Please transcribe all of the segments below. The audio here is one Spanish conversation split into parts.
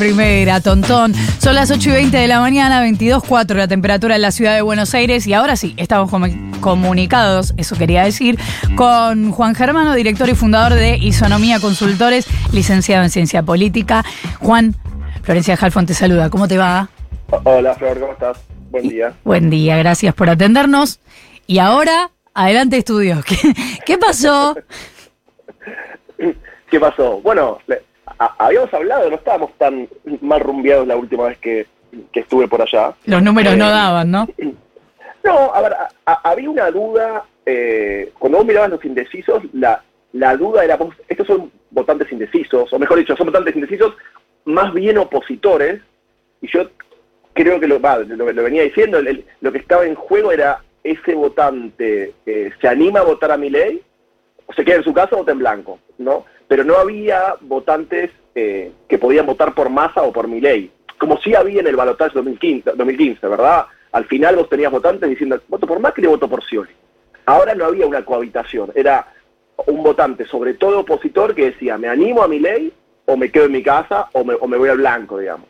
primera, tontón. Son las 8 y 20 de la mañana, 22.4 la temperatura en la ciudad de Buenos Aires. Y ahora sí, estamos comunicados, eso quería decir, con Juan Germano, director y fundador de Isonomía Consultores, licenciado en Ciencia Política. Juan, Florencia Jalfón te saluda. ¿Cómo te va? Hola, Flor, ¿cómo estás? Buen día. buen día, gracias por atendernos. Y ahora, adelante, estudios. ¿Qué, pasó? ¿Qué pasó? Bueno, habíamos hablado, no estábamos tan mal rumbeados la última vez que, estuve por allá. Los números no eh, daban, ¿no? No, a ver, había una duda, eh, cuando vos mirabas los indecisos, la, la duda era, estos son votantes indecisos, o mejor dicho, son votantes indecisos más bien opositores, y yo creo que lo, lo, venía diciendo, lo que estaba en juego era ese votante eh, se anima a votar a mi ley, o se queda en su casa o vota en blanco, ¿no? Pero no había votantes eh, que podían votar por masa o por mi ley, como sí había en el balotaje 2015, 2015, ¿verdad? Al final vos tenías votantes diciendo, voto por Macri voto por Scioli. Ahora no había una cohabitación, era un votante, sobre todo opositor, que decía, me animo a mi ley o me quedo en mi casa o me, o me voy al blanco, digamos.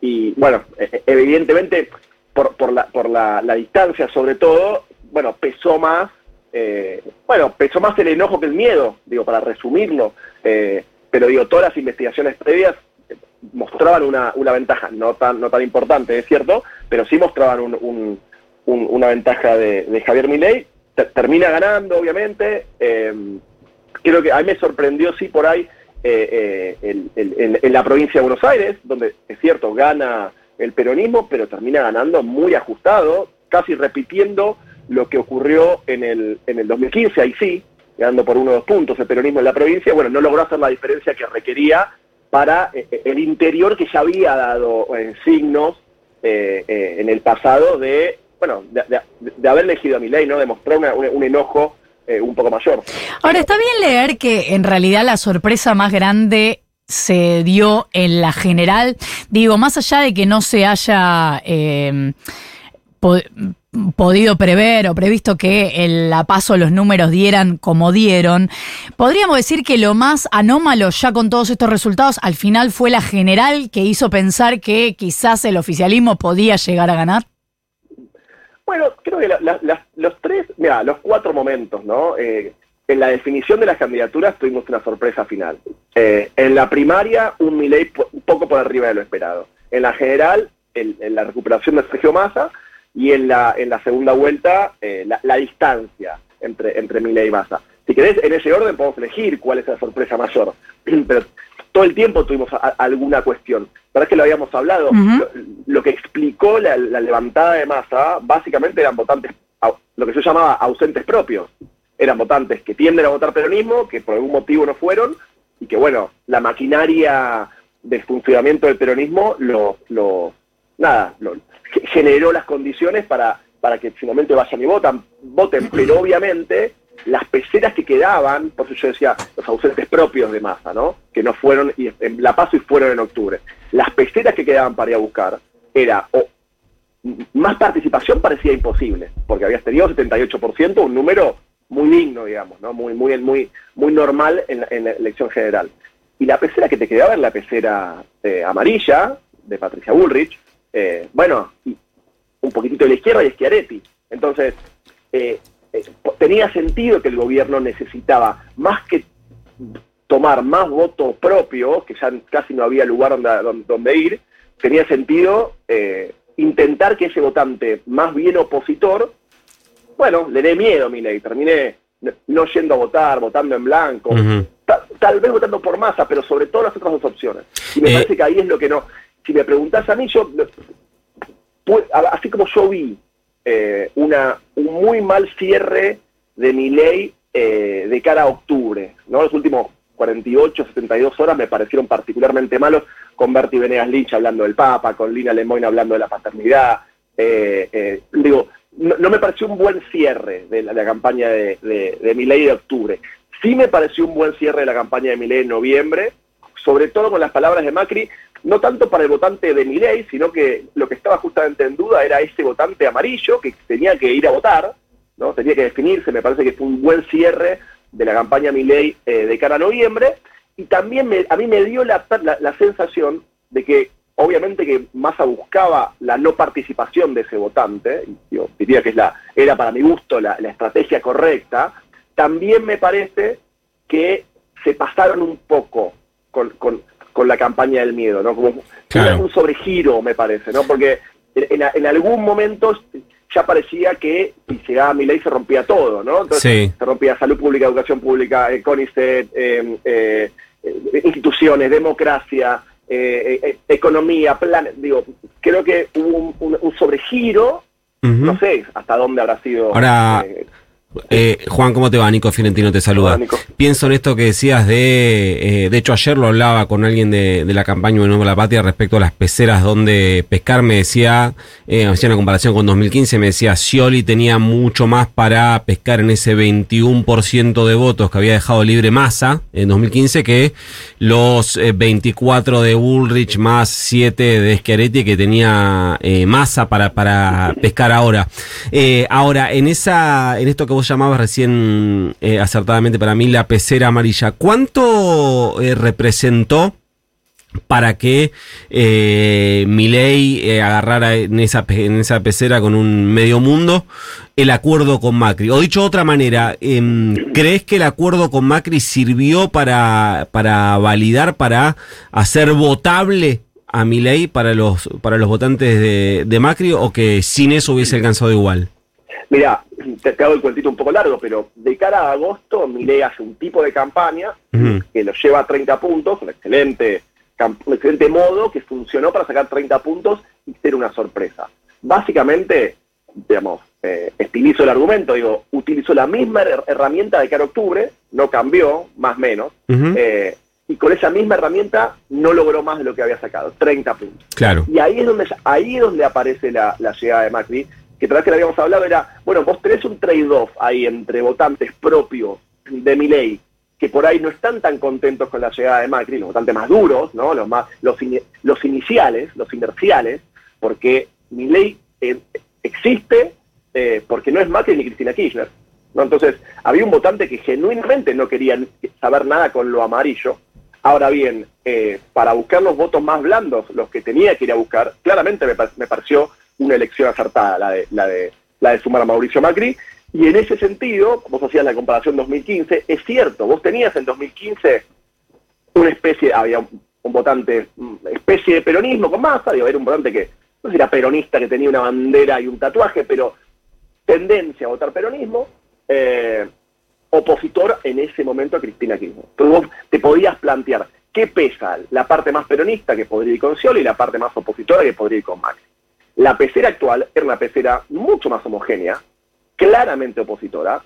Y bueno, e, e, evidentemente por, por, la, por la, distancia sobre todo, bueno, pesó más, eh, bueno, pesó más el enojo que el miedo, digo, para resumirlo, eh, pero digo, todas las investigaciones previas mostraban una, una ventaja, no tan, no tan importante, es cierto, pero sí mostraban un, una ventaja de, Javier Milei, termina ganando, obviamente, eh, creo que a mí me sorprendió, sí, por ahí, en la provincia de Buenos Aires, donde es cierto, gana el peronismo, pero termina ganando muy ajustado, casi repitiendo lo que ocurrió en el, en el 2015, ahí sí, ganando por uno o dos puntos el peronismo en la provincia, bueno, no logró hacer la diferencia que requería para eh, eh, el interior que ya había dado eh, signos en el pasado de, bueno, de, haber elegido a mi ley, ¿no? Demostrar un enojo un poco mayor. Ahora, está bien leer que en realidad la sorpresa más grande se dio en la general. Digo, más allá de que no se haya podido prever o previsto que el la paso los números dieran como dieron, podríamos decir que lo más anómalo ya con todos estos resultados al final fue la general que hizo pensar que quizás el oficialismo podía llegar a ganar. Bueno, creo que los tres, mira, los cuatro momentos, ¿no? Eh, en la definición de las candidaturas tuvimos una sorpresa final. Eh, en la primaria, un Milei poco por arriba de lo esperado. En la general, en la recuperación de Sergio Massa y en la, en la segunda vuelta, eh, la, distancia entre, entre Milei y Massa. Si querés, en ese orden podemos elegir cuál es la sorpresa mayor. Pero todo el tiempo tuvimos alguna cuestión. ¿Verdad que lo habíamos hablado? lo, que explicó la, la levantada de Massa, básicamente eran votantes, lo que yo llamaba ausentes propios eran votantes que tienden a votar peronismo, que por algún motivo no fueron, y que bueno, la maquinaria del funcionamiento del peronismo lo, lo nada, generó las condiciones para, para que finalmente vayan y votan, voten, pero obviamente las peceras que quedaban, por eso yo decía los ausentes propios de masa, ¿no? Que no fueron y en La Paso y fueron en octubre. Las peceras que quedaban para ir a buscar era o más participación parecía imposible, porque habías tenido 78%, un número muy digno, digamos, ¿no? Muy, muy, muy, muy normal en, la elección general. Y la pecera que te quedaba era la pecera eh, amarilla, de Patricia Bullrich, eh, bueno, un poquitito de la izquierda y Schiaretti. Entonces, eh, tenía sentido que el gobierno necesitaba, más que tomar más votos propios, que ya casi no había lugar donde, donde ir, tenía sentido intentar que ese votante más bien opositor bueno, le dé miedo a ley, terminé no yendo a votar, votando en blanco, tal, vez votando por masa, pero sobre todo las otras dos opciones. Y me eh, parece que ahí es lo que no. Si me preguntás a mí, yo, así como yo vi eh, una, un muy mal cierre de mi ley eh, de cara a octubre, ¿no? Los últimos 48, 72 horas me parecieron particularmente malos, con Bertie Venegas Lynch hablando del Papa, con Lina Lemoyne hablando de la paternidad. digo, no, me pareció un buen cierre de la, campaña de, de, de Milei de octubre. Sí me pareció un buen cierre de la campaña de Milei en noviembre, sobre todo con las palabras de Macri, no tanto para el votante de Milei, sino que lo que estaba justamente en duda era ese votante amarillo que tenía que ir a votar, no tenía que definirse, me parece que fue un buen cierre de la campaña Milei eh, de cara a noviembre, y también a mí me dio la, la sensación de que obviamente que Massa buscaba la no participación de ese votante, yo diría que es la, era para mi gusto la, estrategia correcta, también me parece que se pasaron un poco con, con, la campaña del miedo, ¿no? Como un sobregiro, me parece, ¿no? Porque en, algún momento ya parecía que si llegaba mi ley se rompía todo, ¿no? Entonces se rompía salud pública, educación pública, eh, CONICET, eh, eh, instituciones, democracia, economía, plan, digo, creo que hubo un, sobregiro, no sé hasta dónde habrá sido. Ahora, eh, Juan, ¿cómo te va? Nico Fiorentino te saluda. Pienso en esto que decías de, eh, de hecho ayer lo hablaba con alguien de, la campaña de Nueva la Patria respecto a las peceras donde pescar, me decía, eh, hacía una comparación con 2015, me decía, Scioli tenía mucho más para pescar en ese 21% de votos que había dejado libre Massa en 2015 que los 24 de Bullrich más 7 de Schiaretti que tenía Massa para, para pescar ahora. ahora, en esa, en esto que vos llamabas recién eh, acertadamente para mí la pecera amarilla. ¿Cuánto eh, representó para que eh, Milei eh, agarrara en esa, en esa pecera con un medio mundo el acuerdo con Macri? O dicho de otra manera, em, ¿crees que el acuerdo con Macri sirvió para, para validar, para hacer votable a Milei para los, para los votantes de Macri o que sin eso hubiese alcanzado igual? Mira, te, hago el cuentito un poco largo, pero de cara a agosto, Milei hace un tipo de campaña que lo lleva a 30 puntos, un excelente, un excelente modo que funcionó para sacar 30 puntos y ser una sorpresa. Básicamente, digamos, eh, estilizo el argumento, digo, utilizó la misma herramienta de cara a octubre, no cambió, más o menos, eh, y con esa misma herramienta no logró más de lo que había sacado, 30 puntos. Claro. Y ahí es donde, ahí es donde aparece la, la llegada de Macri, que tal vez que le habíamos hablado era, bueno, vos tenés un trade-off ahí entre votantes propios de mi ley, que por ahí no están tan contentos con la llegada de Macri, los votantes más duros, ¿no? los, más, los, los iniciales, los inerciales, porque mi ley eh, existe eh, porque no es Macri ni Cristina Kirchner. ¿no? Entonces, había un votante que genuinamente no quería saber nada con lo amarillo. Ahora bien, eh, para buscar los votos más blandos, los que tenía que ir a buscar, claramente me, me pareció una elección acertada, la de, la de, la de sumar a Mauricio Macri. Y en ese sentido, vos hacías la comparación 2015, es cierto, vos tenías en 2015 una especie, había un, votante, especie de peronismo con masa, era un votante que, no sé si era peronista, que tenía una bandera y un tatuaje, pero tendencia a votar peronismo, eh, opositor en ese momento a Cristina Kirchner. Entonces vos te podías plantear, ¿qué pesa? La parte más peronista que podría ir con Scioli y la parte más opositora que podría ir con Macri. La pecera actual era una pecera mucho más homogénea, claramente opositora,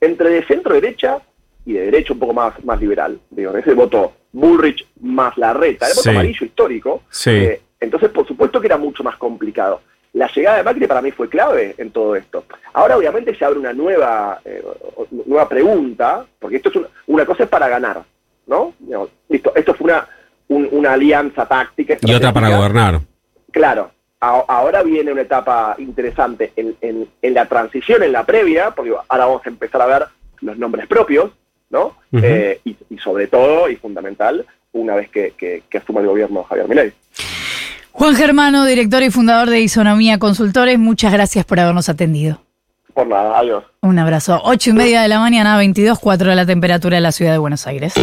entre de centro derecha y de derecha un poco más, más liberal. Digo, ese voto Bullrich más la reta, el voto amarillo histórico. Eh, entonces, por supuesto que era mucho más complicado. La llegada de Macri para mí fue clave en todo esto. Ahora, obviamente, se abre una nueva, eh, nueva pregunta, porque esto es una, cosa es para ganar, ¿no? listo, esto fue una, una alianza táctica. Y otra para gobernar. Claro, ahora viene una etapa interesante en, la transición, en la previa, porque ahora vamos a empezar a ver los nombres propios, ¿no? Eh, y, sobre todo, y fundamental, una vez que, que, asuma el gobierno Javier Milei. Juan Germano, director y fundador de Isonomía Consultores, muchas gracias por habernos atendido. Por nada, adiós. Un abrazo. Ocho y media de la mañana, 22, 4 de la temperatura en la ciudad de Buenos Aires.